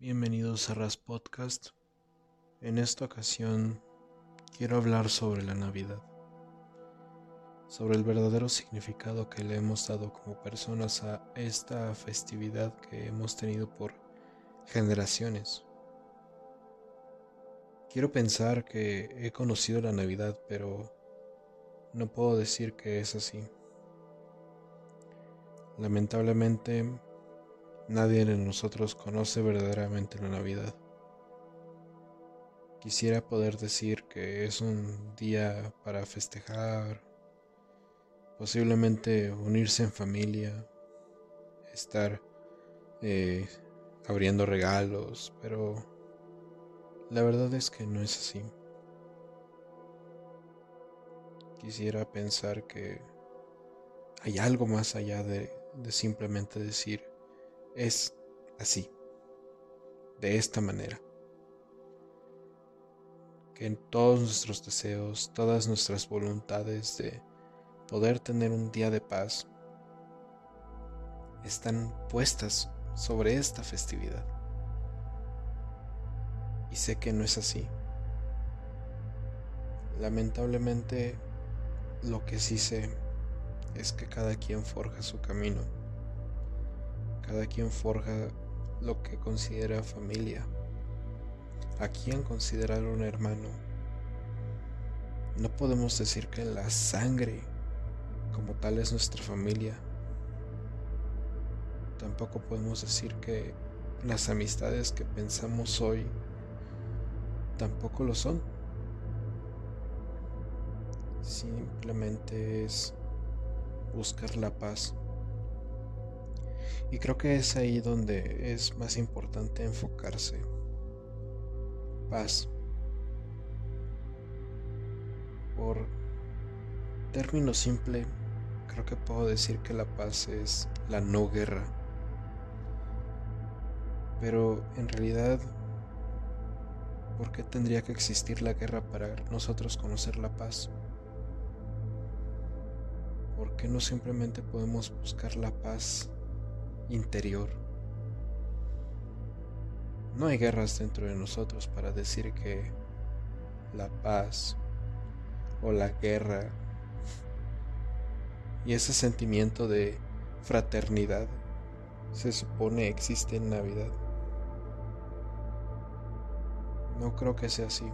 Bienvenidos a Ras Podcast. En esta ocasión quiero hablar sobre la Navidad, sobre el verdadero significado que le hemos dado como personas a esta festividad que hemos tenido por generaciones. Quiero pensar que he conocido la Navidad, pero no puedo decir que es así. Lamentablemente, nadie de nosotros conoce verdaderamente la Navidad. Quisiera poder decir que es un día para festejar, posiblemente unirse en familia, estar eh, abriendo regalos, pero la verdad es que no es así. Quisiera pensar que hay algo más allá de, de simplemente decir es así, de esta manera. Que en todos nuestros deseos, todas nuestras voluntades de poder tener un día de paz están puestas sobre esta festividad. Y sé que no es así. Lamentablemente, lo que sí sé es que cada quien forja su camino. Cada quien forja lo que considera familia. A quien considerar un hermano. No podemos decir que la sangre como tal es nuestra familia. Tampoco podemos decir que las amistades que pensamos hoy tampoco lo son. Simplemente es buscar la paz. Y creo que es ahí donde es más importante enfocarse. Paz. Por término simple, creo que puedo decir que la paz es la no guerra. Pero en realidad ¿Por qué tendría que existir la guerra para nosotros conocer la paz? ¿Por qué no simplemente podemos buscar la paz interior? No hay guerras dentro de nosotros para decir que la paz o la guerra y ese sentimiento de fraternidad se supone existe en Navidad. No creo que sea así.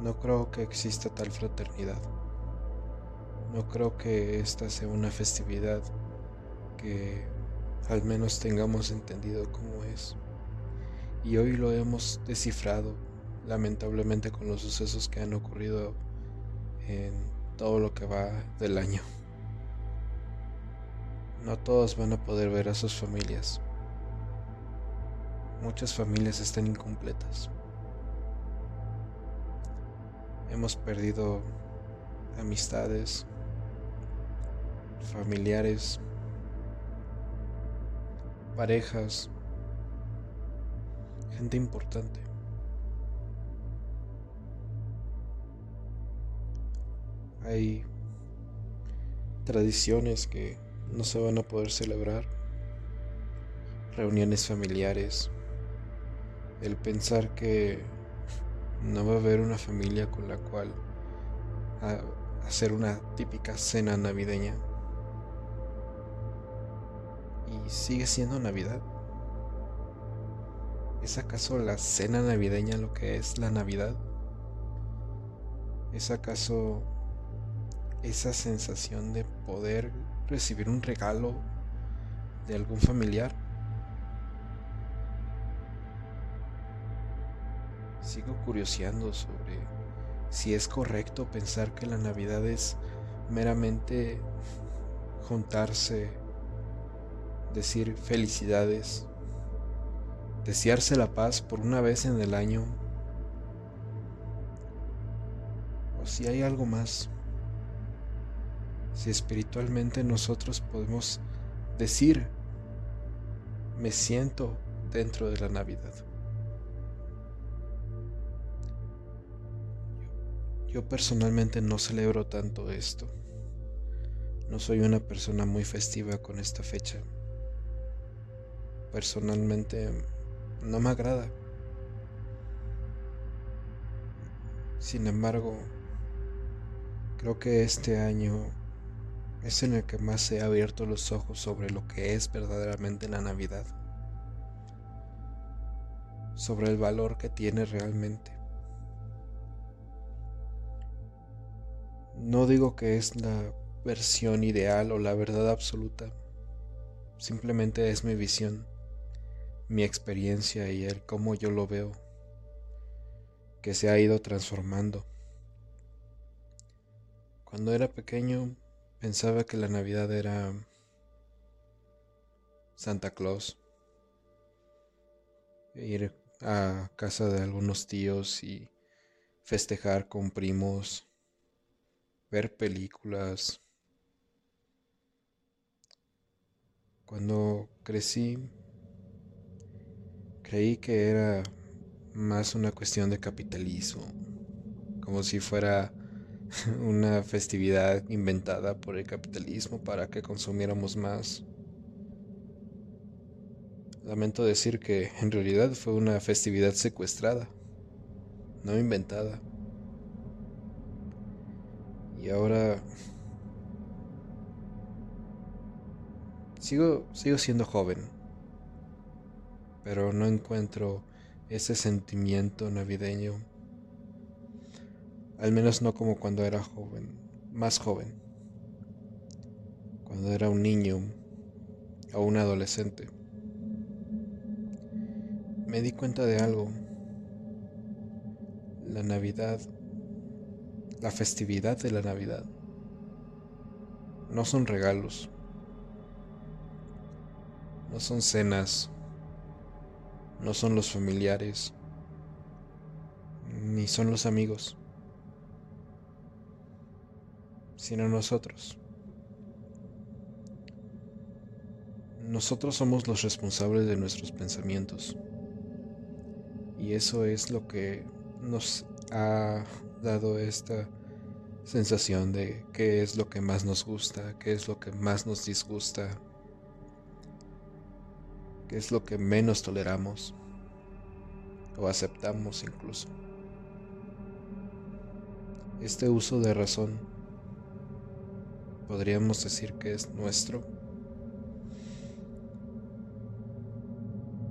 No creo que exista tal fraternidad. No creo que esta sea una festividad que al menos tengamos entendido cómo es. Y hoy lo hemos descifrado, lamentablemente, con los sucesos que han ocurrido en todo lo que va del año. No todos van a poder ver a sus familias muchas familias están incompletas. Hemos perdido amistades, familiares, parejas, gente importante. Hay tradiciones que no se van a poder celebrar, reuniones familiares, el pensar que no va a haber una familia con la cual hacer una típica cena navideña. Sigue siendo Navidad. ¿Es acaso la cena navideña lo que es la Navidad? ¿Es acaso esa sensación de poder recibir un regalo de algún familiar? sigo curioseando sobre si es correcto pensar que la Navidad es meramente juntarse, decir felicidades, desearse la paz por una vez en el año, o si hay algo más, si espiritualmente nosotros podemos decir, me siento dentro de la Navidad. Yo personalmente no celebro tanto esto. No soy una persona muy festiva con esta fecha. Personalmente no me agrada. Sin embargo, creo que este año es en el que más he abierto los ojos sobre lo que es verdaderamente la Navidad, sobre el valor que tiene realmente. No digo que es la versión ideal o la verdad absoluta, simplemente es mi visión, mi experiencia y el cómo yo lo veo que se ha ido transformando. Cuando era pequeño pensaba que la Navidad era Santa Claus, ir a casa de algunos tíos y festejar con primos, ver películas. Cuando crecí, creí que era más una cuestión de capitalismo, como si fuera una festividad inventada por el capitalismo para que consumiéramos más. Lamento decir que en realidad fue una festividad secuestrada, no inventada. Y ahora sigo sigo siendo joven, pero no encuentro ese sentimiento navideño. Al menos no como cuando era joven, más joven. Cuando era un niño o un adolescente. Me di cuenta de algo. La Navidad, la festividad de la Navidad, no son regalos, no son cenas, no son los familiares, ni son los amigos, sino nosotros. Nosotros somos los responsables de nuestros pensamientos. Y eso es lo que nos ha dado esta sensación de qué es lo que más nos gusta, qué es lo que más nos disgusta, es lo que menos toleramos o aceptamos incluso. Este uso de razón podríamos decir que es nuestro.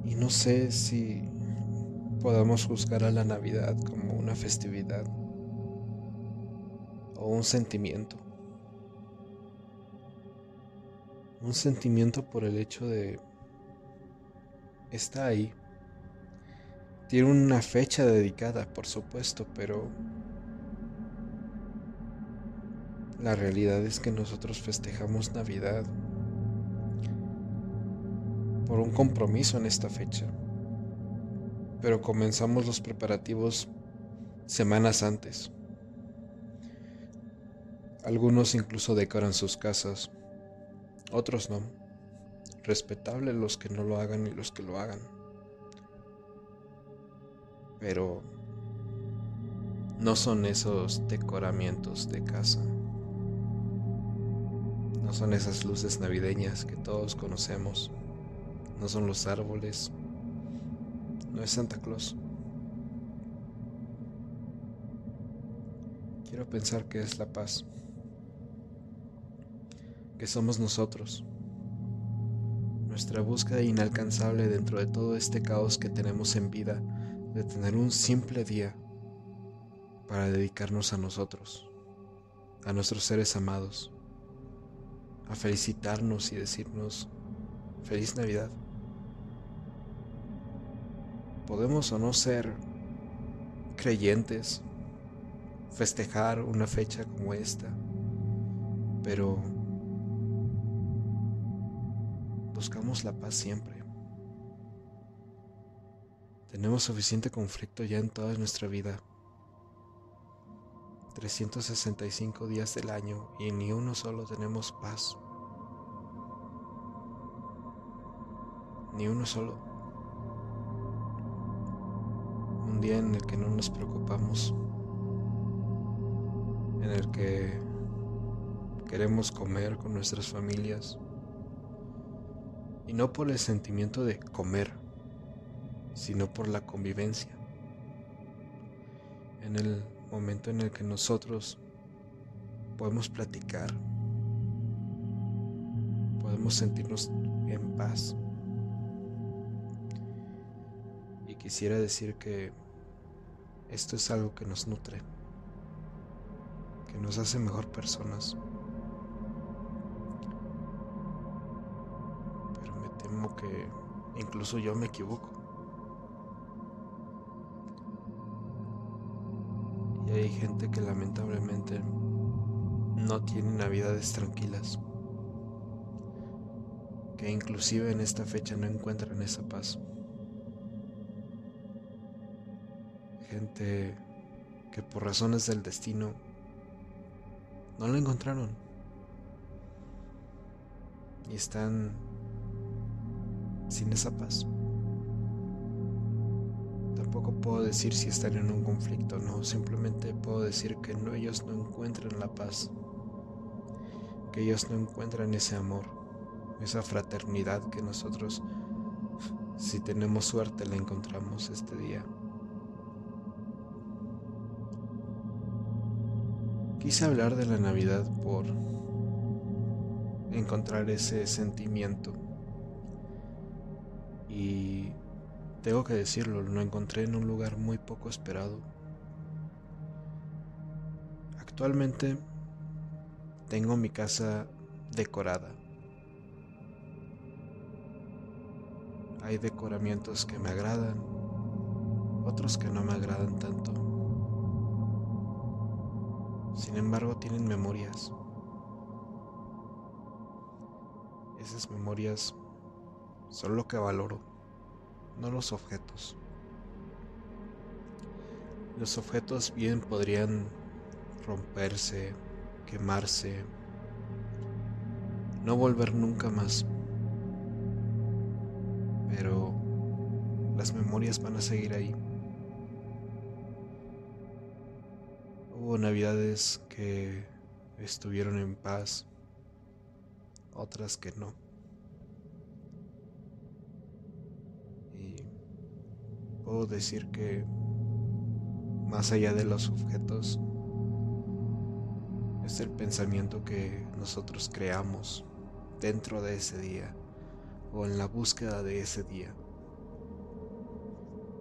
Y no sé si podamos juzgar a la Navidad como una festividad o un sentimiento. Un sentimiento por el hecho de está ahí. Tiene una fecha dedicada, por supuesto, pero la realidad es que nosotros festejamos Navidad por un compromiso en esta fecha. Pero comenzamos los preparativos semanas antes. Algunos incluso decoran sus casas, otros no respetable los que no lo hagan y los que lo hagan. Pero no son esos decoramientos de casa. No son esas luces navideñas que todos conocemos. No son los árboles. No es Santa Claus. Quiero pensar que es la paz. Que somos nosotros nuestra búsqueda inalcanzable dentro de todo este caos que tenemos en vida, de tener un simple día para dedicarnos a nosotros, a nuestros seres amados, a felicitarnos y decirnos feliz Navidad. Podemos o no ser creyentes, festejar una fecha como esta, pero buscamos la paz siempre. Tenemos suficiente conflicto ya en toda nuestra vida. 365 días del año y ni uno solo tenemos paz. Ni uno solo. Un día en el que no nos preocupamos. En el que queremos comer con nuestras familias Y no por el sentimiento de comer, sino por la convivencia. En el momento en el que nosotros podemos platicar, podemos sentirnos en paz. Y quisiera decir que esto es algo que nos nutre, que nos hace mejor personas. Que incluso yo me equivoco. Y hay gente que lamentablemente no tiene navidades tranquilas. Que inclusive en esta fecha no encuentran esa paz. gente que por razones del destino no lo encontraron. Y están sin esa paz. Tampoco puedo decir si están en un conflicto, no, simplemente puedo decir que no, ellos no encuentran la paz, que ellos no encuentran ese amor, esa fraternidad que nosotros, si tenemos suerte, la encontramos este día. Quise hablar de la Navidad por encontrar ese sentimiento. Y tengo que decirlo, lo encontré en un lugar muy poco esperado. Actualmente tengo mi casa decorada. Hay decoramientos que me agradan, otros que no me agradan tanto. Sin embargo, tienen memorias. Esas memorias son lo que valoro, no los objetos. Los objetos bien podrían romperse, quemarse, no volver nunca más. Pero las memorias van a seguir ahí. Hubo navidades que estuvieron en paz, otras que no. Puedo decir que más allá de los objetos, es el pensamiento que nosotros creamos dentro de ese día o en la búsqueda de ese día.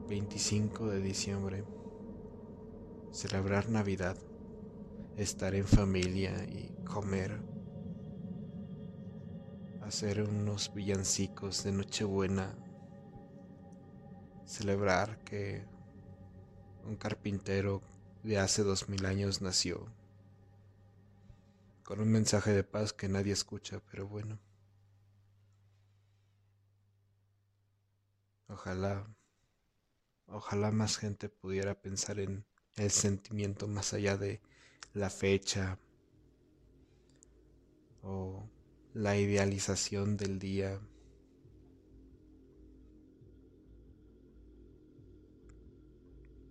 25 de diciembre celebrar Navidad, estar en familia y comer, hacer unos villancicos de Nochebuena, celebrar que un carpintero de hace dos mil años nació, con un mensaje de paz que nadie escucha, pero bueno. Ojalá, ojalá más gente pudiera pensar en el sentimiento más allá de la fecha o la idealización del día.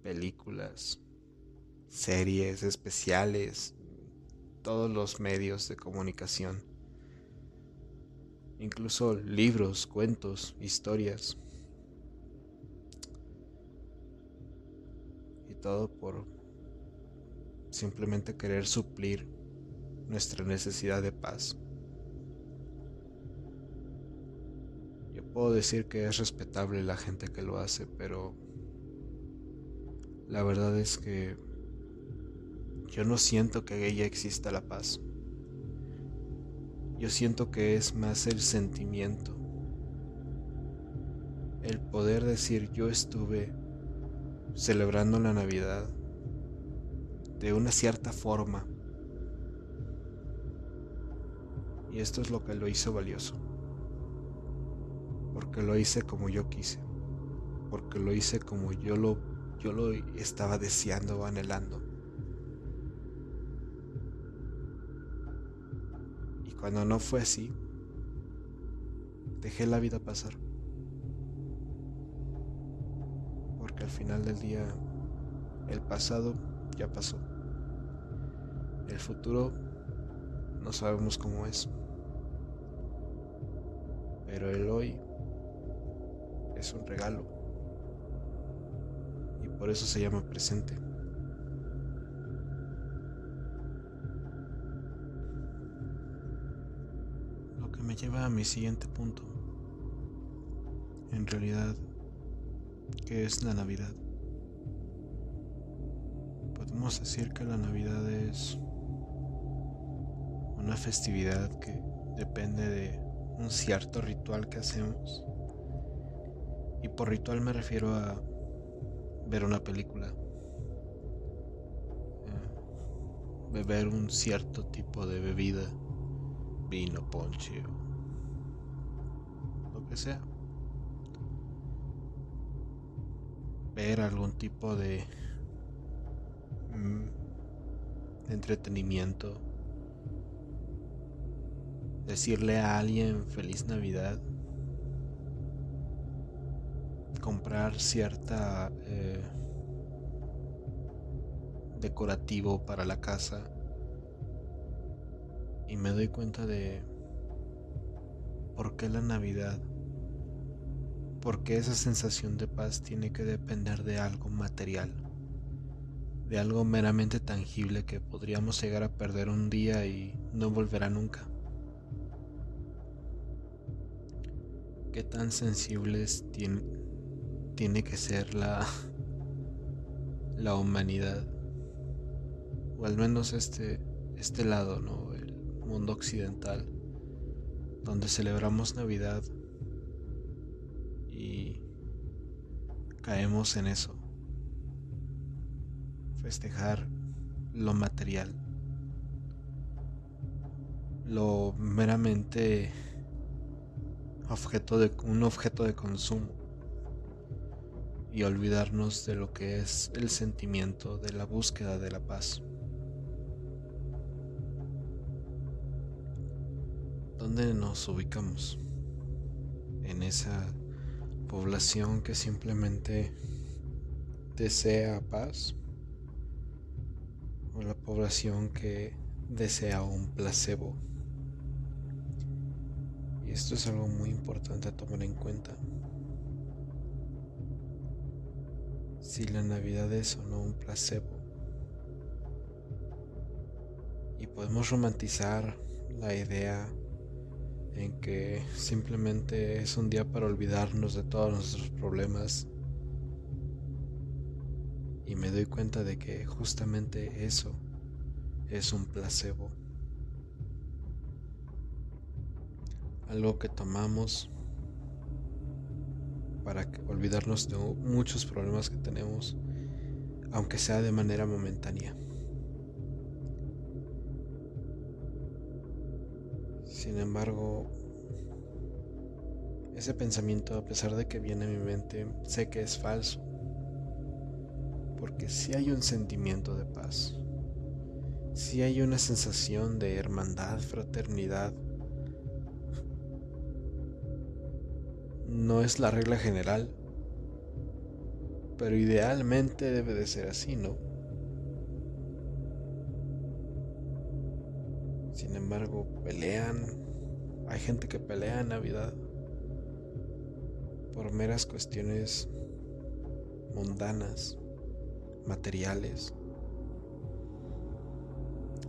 Películas, series especiales, todos los medios de comunicación, incluso libros, cuentos, historias. todo por simplemente querer suplir nuestra necesidad de paz. Yo puedo decir que es respetable la gente que lo hace, pero la verdad es que yo no siento que ella exista la paz. Yo siento que es más el sentimiento, el poder decir yo estuve celebrando la Navidad de una cierta forma. Y esto es lo que lo hizo valioso. Porque lo hice como yo quise. Porque lo hice como yo lo, yo lo estaba deseando o anhelando. Y cuando no fue así, dejé la vida pasar. al final del día el pasado ya pasó. El futuro no sabemos cómo es. pero el hoy es un regalo por eso se llama presente. Lo que me lleva a mi siguiente punto. En realidad, ¿qué es la Navidad? Podemos decir que la Navidad es una festividad que depende de un cierto ritual que hacemos. Y por ritual me refiero a ver una película, eh, beber un cierto tipo de bebida, vino, ponche o lo que sea. Ver algún tipo de, mm, de entretenimiento. Decirle a alguien feliz Navidad, comprar cierta eh, decorativo para la casa y me doy cuenta de por qué la Navidad, por qué esa sensación de paz tiene que depender de algo material, de algo meramente tangible que podríamos llegar a perder un día y no volverá nunca. qué tan sensibles tiene, tiene que ser la, la humanidad, o al menos este, este lado, ¿no? el mundo occidental, donde celebramos Navidad y caemos en eso, festejar lo material, lo meramente objeto de, un objeto de consumo y olvidarnos de lo que es el sentimiento de la búsqueda de la paz. ¿Dónde nos ubicamos? En esa población que simplemente desea paz o la población que desea un placebo. Y esto es algo muy importante a tomar en cuenta. Si la Navidad es o no un placebo. Y podemos romantizar la idea en que simplemente es un día para olvidarnos de todos nuestros problemas. Y me doy cuenta de que justamente eso es un placebo. algo que tomamos para olvidarnos de muchos problemas que tenemos, aunque sea de manera momentánea. Sin embargo, ese pensamiento, a pesar de que viene a mi mente, sé que es falso, porque si hay un sentimiento de paz, si hay una sensación de hermandad, fraternidad, no es la regla general, pero idealmente debe de ser así, ¿no? Sin embargo, pelean, hay gente que pelea en Navidad por meras cuestiones mundanas, materiales.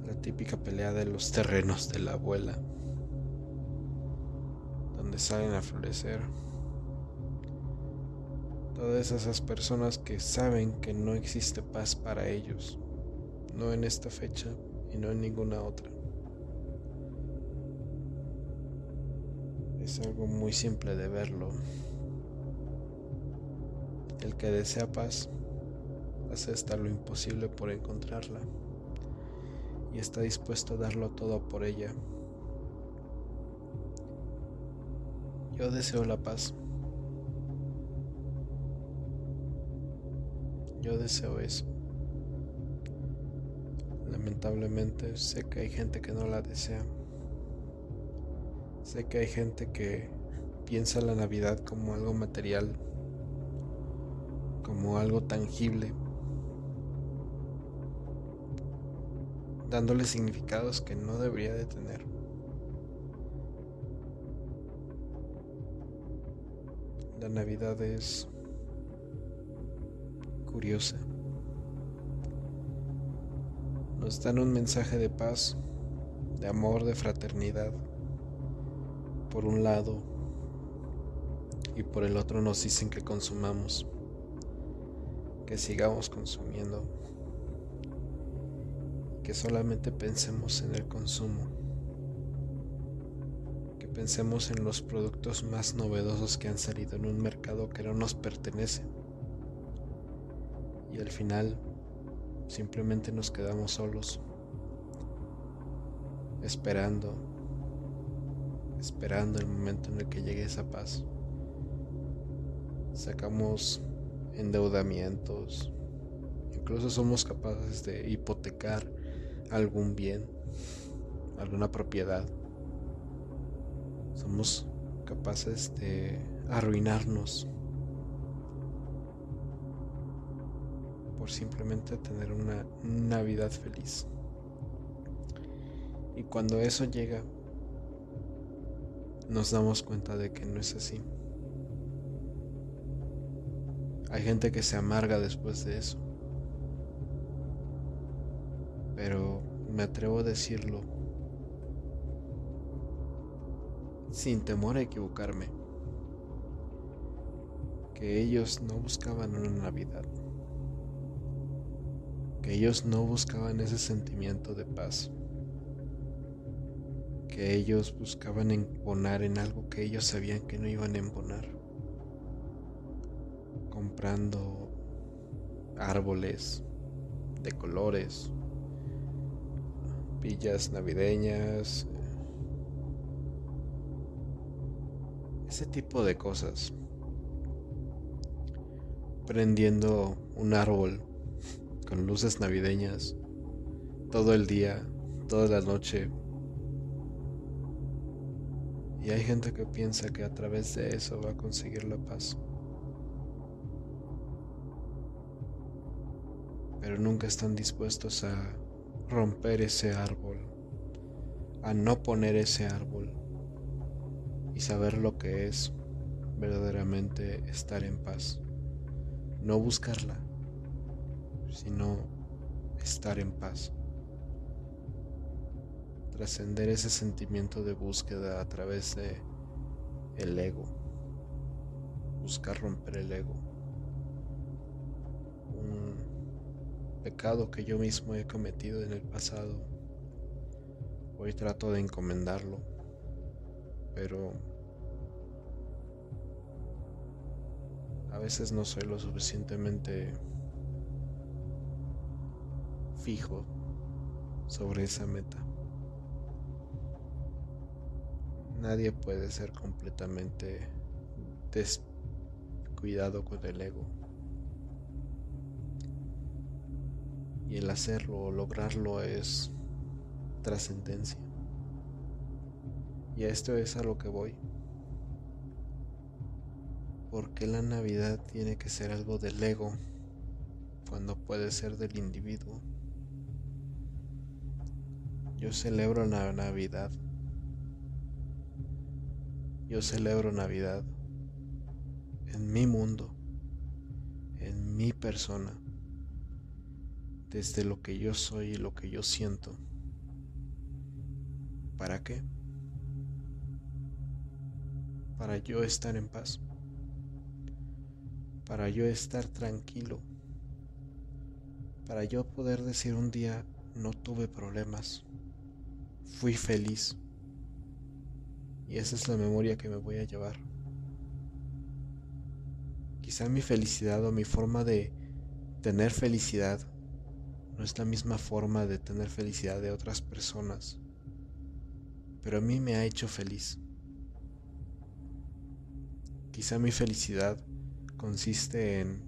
La típica pelea de los terrenos de la abuela, donde salen a florecer todas esas personas que saben que no existe paz para ellos, no en esta fecha y no en ninguna otra. Es algo muy simple de verlo. El que desea paz hace hasta lo imposible por encontrarla y está dispuesto a darlo todo por ella. Yo deseo la paz. Yo deseo eso. Lamentablemente sé que hay gente que no la desea. Sé que hay gente que piensa la Navidad como algo material, como algo tangible, dándole significados que no debería de tener. La Navidad es Nos dan un mensaje de paz, de amor, de fraternidad. Por un lado, y por el otro nos dicen que consumamos, que sigamos consumiendo, que solamente pensemos en el consumo, que pensemos en los productos más novedosos que han salido en un mercado que no nos pertenece. Al final simplemente nos quedamos solos, esperando, esperando el momento en el que llegue esa paz. Sacamos endeudamientos, incluso somos capaces de hipotecar algún bien, alguna propiedad. Somos capaces de arruinarnos por simplemente tener una Navidad feliz. Y cuando eso llega, nos damos cuenta de que no es así. Hay gente que se amarga después de eso. Pero me atrevo a decirlo sin temor a equivocarme. Que ellos no buscaban una Navidad. Ellos no buscaban ese sentimiento de paz. Que ellos buscaban embonar en algo que ellos sabían que no iban a embonar. Comprando árboles de colores, villas navideñas, ese tipo de cosas. Prendiendo un árbol con luces navideñas todo el día, toda la noche. Y hay gente que piensa que a través de eso va a conseguir la paz. Pero nunca están dispuestos a romper ese árbol, a no poner ese árbol y saber lo que es verdaderamente estar en paz. No buscarla, sino estar en paz. Trascender ese sentimiento de búsqueda a través de el ego. Buscar romper el ego. pecado que yo mismo he cometido en el pasado. Hoy trato de encomendarlo, pero a veces no soy lo suficientemente fijo sobre esa meta. Nadie puede ser completamente descuidado con el ego. Y el hacerlo o lograrlo es trascendencia. Y a esto es a lo que voy. porque la Navidad tiene que ser algo del ego cuando puede ser del individuo? Yo celebro la Navidad. Yo celebro Navidad en mi mundo, en mi persona desde lo que yo soy y lo que yo siento. ¿Para qué? Para yo estar en paz. Para yo estar tranquilo. Para yo poder decir un día, no tuve problemas. Fui feliz. Y esa es la memoria que me voy a llevar. Quizá mi felicidad o mi forma de tener felicidad no es la misma forma de tener felicidad de otras personas, pero a mí me ha hecho feliz. Quizá mi felicidad consiste en,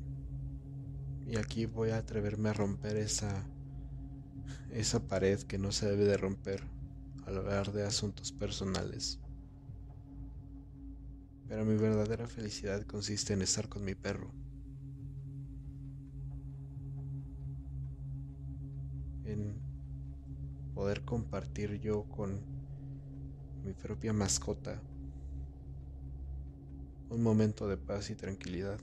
y aquí voy a atreverme a romper esa, esa pared que no se debe de romper al hablar de asuntos personales. Pero mi verdadera felicidad consiste en estar con mi perro. en poder compartir yo con mi propia mascota un momento de paz y tranquilidad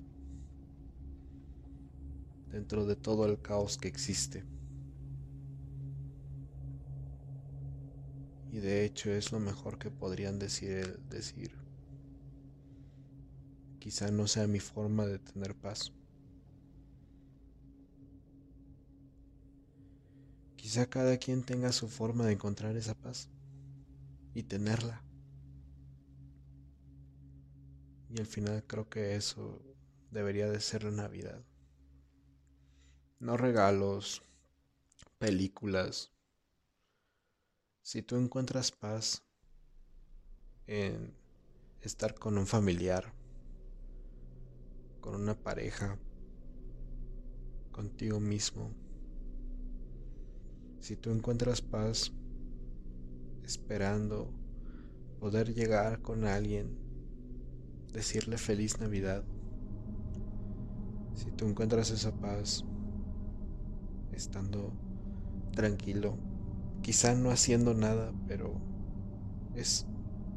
dentro de todo el caos que existe. Y de hecho es lo mejor que podrían decir decir. Quizá no sea mi forma de tener paz. Quizá cada quien tenga su forma de encontrar esa paz y tenerla. Y al final creo que eso debería de ser la Navidad. No regalos, películas. Si tú encuentras paz en estar con un familiar, con una pareja, contigo mismo, si tú encuentras paz esperando poder llegar con alguien, decirle feliz Navidad, si tú encuentras esa paz estando tranquilo, quizá no haciendo nada, pero es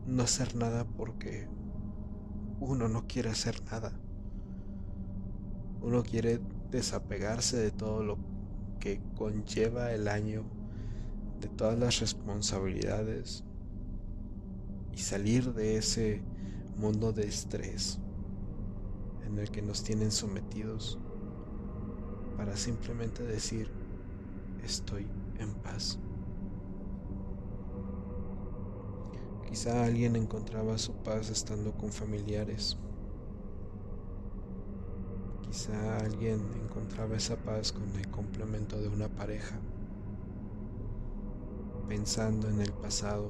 no hacer nada porque uno no quiere hacer nada. Uno quiere desapegarse de todo lo que conlleva el año, de todas las responsabilidades y salir de ese mundo de estrés en el que nos tienen sometidos para simplemente decir estoy en paz. Quizá alguien encontraba su paz estando con familiares Quizá alguien encontraba esa paz con el complemento de una pareja, pensando en el pasado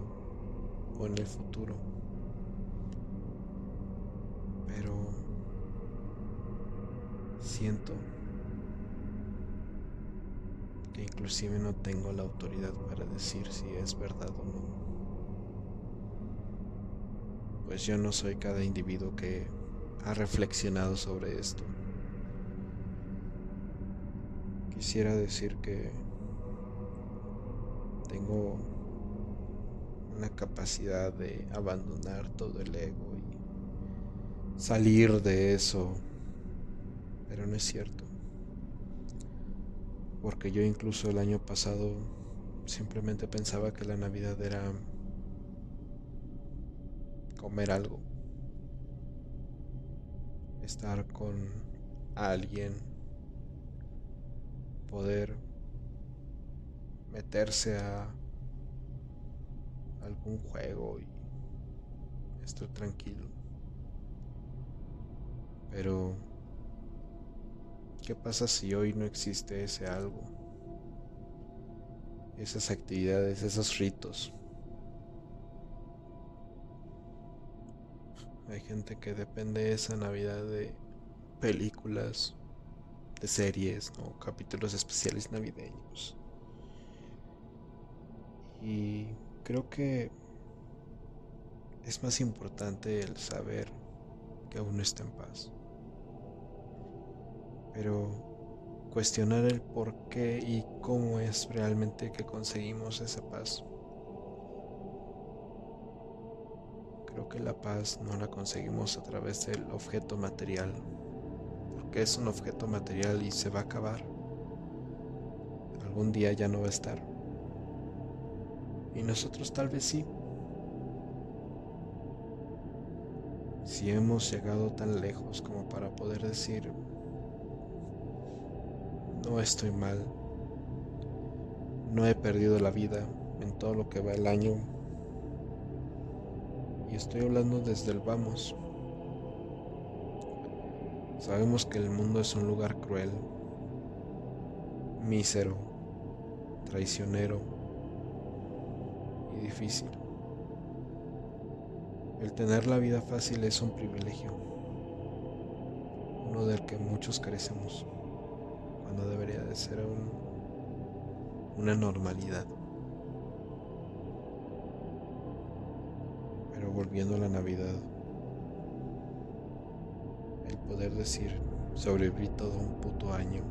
o en el futuro. Pero siento que inclusive no tengo la autoridad para decir si es verdad o no. Pues yo no soy cada individuo que ha reflexionado sobre esto. Quisiera decir que tengo una capacidad de abandonar todo el ego y salir de eso, pero no es cierto. Porque yo incluso el año pasado simplemente pensaba que la Navidad era comer algo, estar con alguien poder meterse a algún juego y estar tranquilo. Pero, ¿qué pasa si hoy no existe ese algo? Esas actividades, esos ritos. Hay gente que depende de esa Navidad de películas, de series, ¿no? capítulos especiales navideños. Y creo que es más importante el saber que uno está en paz. Pero cuestionar el por qué y cómo es realmente que conseguimos esa paz. Que la paz no la conseguimos a través del objeto material que es un objeto material y se va a acabar. Algún día ya no va a estar. Y nosotros tal vez sí. Si hemos llegado tan lejos como para poder decir, no estoy mal, no he perdido la vida en todo lo que va el año. Y estoy hablando desde el vamos. Sabemos que el mundo es un lugar cruel, mísero, traicionero y difícil. El tener la vida fácil es un privilegio, uno del que muchos carecemos, cuando debería de ser una normalidad. Volviendo a la Navidad, el poder decir, sobreviví todo un puto año.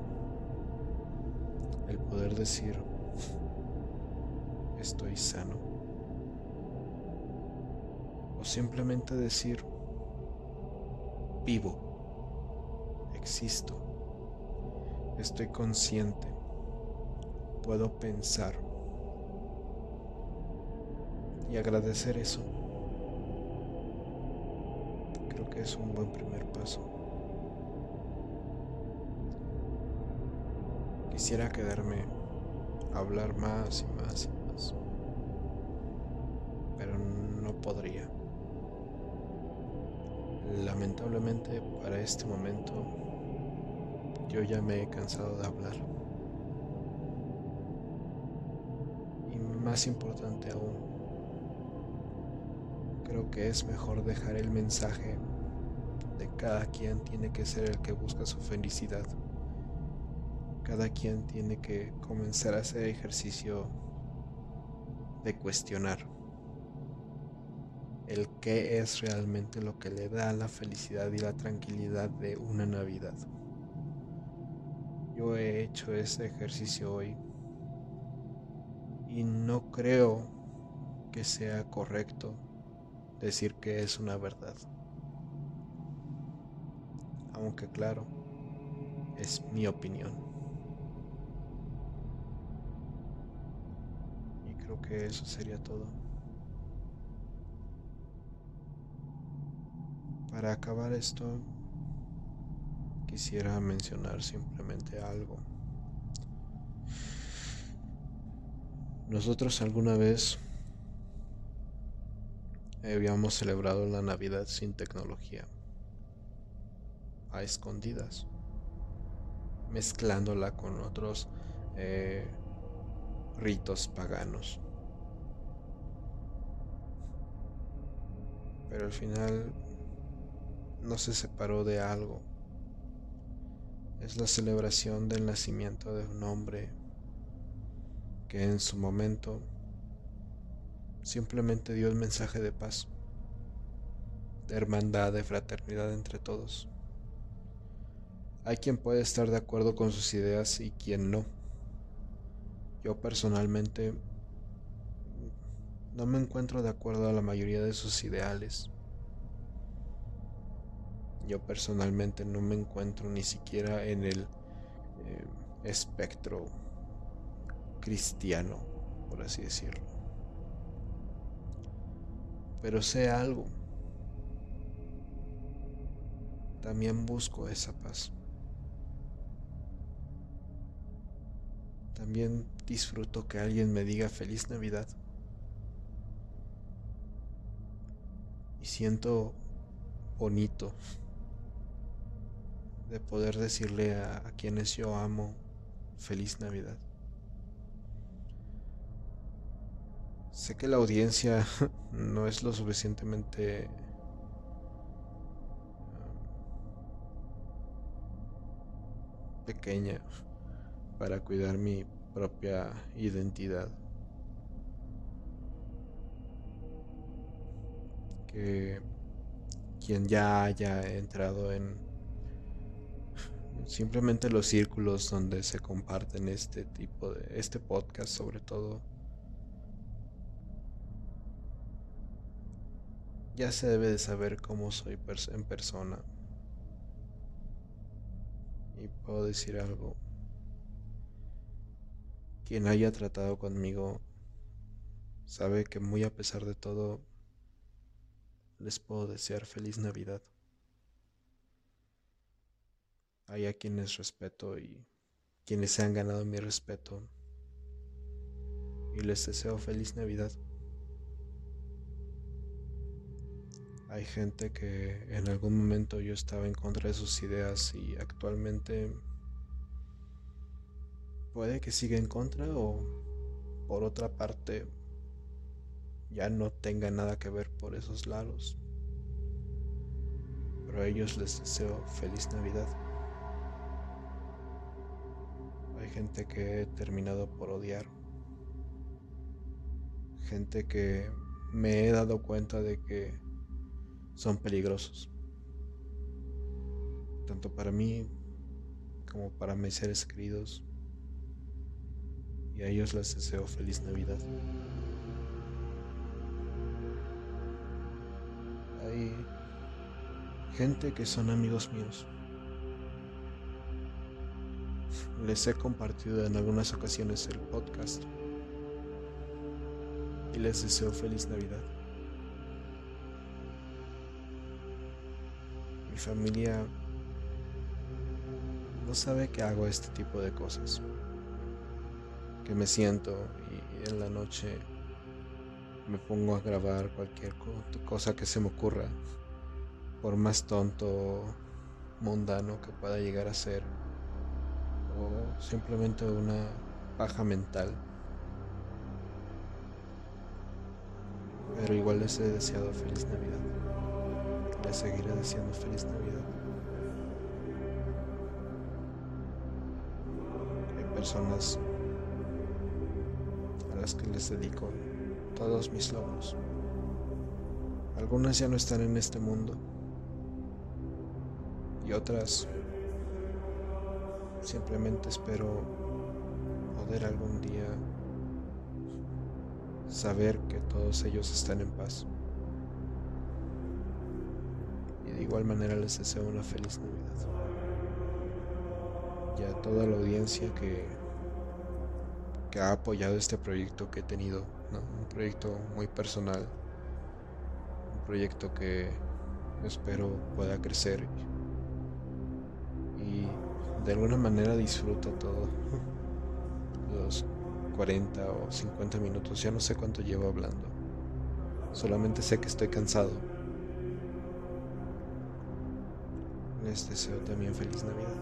El poder decir, estoy sano. O simplemente decir, vivo, existo, estoy consciente, puedo pensar y agradecer eso. Creo que es un buen primer paso. Quisiera quedarme a hablar más y más y más, pero no podría. Lamentablemente para este momento yo ya me he cansado de hablar. Y más importante aún, creo que es mejor dejar el mensaje de cada quien tiene que ser el que busca su felicidad. Cada quien tiene que comenzar a hacer ejercicio de cuestionar el qué es realmente lo que le da la felicidad y la tranquilidad de una Navidad. Yo he hecho ese ejercicio hoy y no creo que sea correcto decir que es una verdad. Aunque claro, es mi opinión. que eso sería todo. Para acabar esto, quisiera mencionar simplemente algo. Nosotros alguna vez habíamos celebrado la Navidad sin tecnología, a escondidas, mezclándola con otros eh, ritos paganos. pero al final no se separó de algo. Es la celebración del nacimiento de un hombre que en su momento simplemente dio el mensaje de paz, de hermandad, de fraternidad entre todos. Hay quien puede estar de acuerdo con sus ideas y quien no. Yo personalmente no me encuentro de acuerdo a la mayoría de sus ideales. Yo personalmente no me encuentro ni siquiera en el eh, espectro cristiano, por así decirlo. Pero sé algo. También busco esa paz. También disfruto que alguien me diga feliz Navidad. y siento bonito de poder decirle a, quienes yo amo feliz Navidad. Sé que la audiencia no es lo suficientemente um, pequeña para cuidar mi propia identidad. que quien ya haya entrado en simplemente los círculos donde se comparten este tipo de este podcast sobre todo ya se debe de saber cómo soy en persona y puedo decir algo quien haya tratado conmigo sabe que muy a pesar de todo les puedo desear feliz Navidad. Hay a quienes respeto y quienes se han ganado mi respeto y les deseo feliz Navidad. Hay gente que en algún momento yo estaba en contra de sus ideas y actualmente puede que siga en contra o por otra parte ya no tenga nada que ver por esos lados. Pero a ellos les deseo feliz Navidad. Hay gente que he terminado por odiar. Gente que me he dado cuenta de que son peligrosos. Tanto para mí como para mis seres queridos. Y a ellos les deseo feliz Navidad. gente que son amigos míos. Les he compartido en algunas ocasiones el podcast y les deseo feliz Navidad. Familia no sabe que hago este tipo de cosas. Que me siento y en la noche me pongo a grabar cualquier cosa que se me ocurra, por más tonto, mundano que pueda llegar a ser, o simplemente una paja mental. Pero igual les he deseado feliz Navidad. Les seguiré deseando feliz Navidad. Hay personas a las que les dedico todos mis logros. Algunas ya no están en este mundo y otras simplemente espero poder algún día saber que todos ellos están en paz. De igual manera les deseo una feliz Navidad. Y a toda la audiencia que, que ha apoyado este proyecto que he tenido un proyecto muy personal, un proyecto que espero pueda crecer y de alguna manera disfruta todo. Los 40 o 50 minutos, ya no sé cuánto llevo hablando, solamente sé que estoy cansado. Les deseo también feliz Navidad.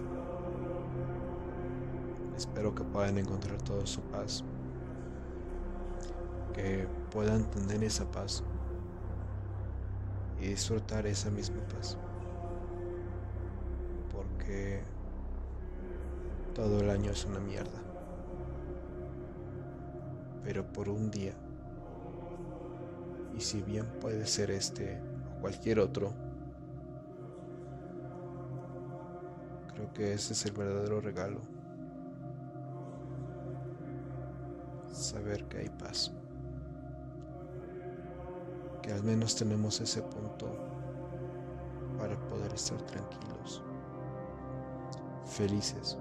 Espero que puedan encontrar toda su paz que puedan tener esa paz y disfrutar esa misma paz. Porque todo el año es una mierda. Pero por un día, y si bien puede ser este o cualquier otro, creo que ese es el verdadero regalo. Saber que hay paz al menos tenemos ese punto para poder estar tranquilos, felices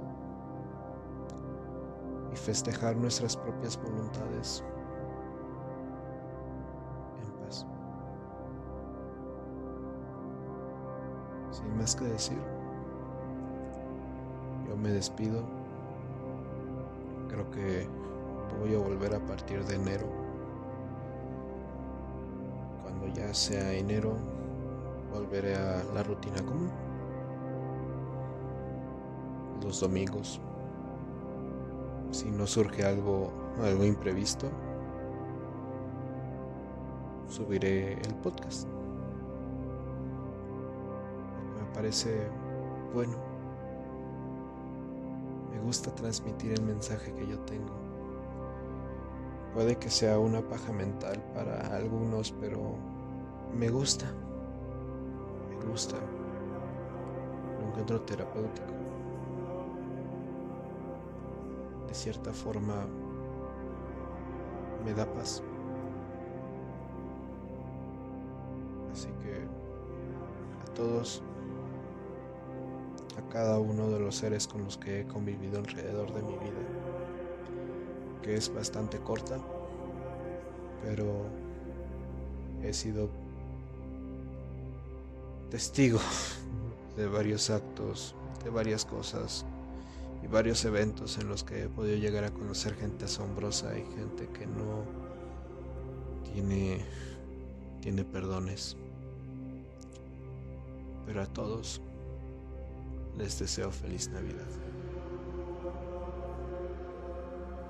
y festejar nuestras propias voluntades en paz. Sin más que decir, me despido. Creo que voy a volver a partir de enero ya sea enero, volveré a la rutina común. Los domingos, si no surge algo, algo imprevisto, subiré el podcast. Me parece bueno. Me gusta transmitir el mensaje que yo tengo. Puede que sea una paja mental para algunos, pero me gusta, me gusta, lo encuentro terapéutico. De cierta forma, me da paz. Así que a todos, a cada uno de los seres con los que he convivido alrededor de mi vida, que es bastante corta, pero he sido testigo de varios actos, de varias cosas y varios eventos en los que he podido llegar a conocer gente asombrosa y gente que no tiene tiene perdones. Pero a todos les deseo feliz Navidad.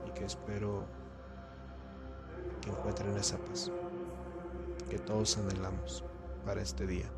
Y que espero que encuentren esa paz que todos anhelamos para este día.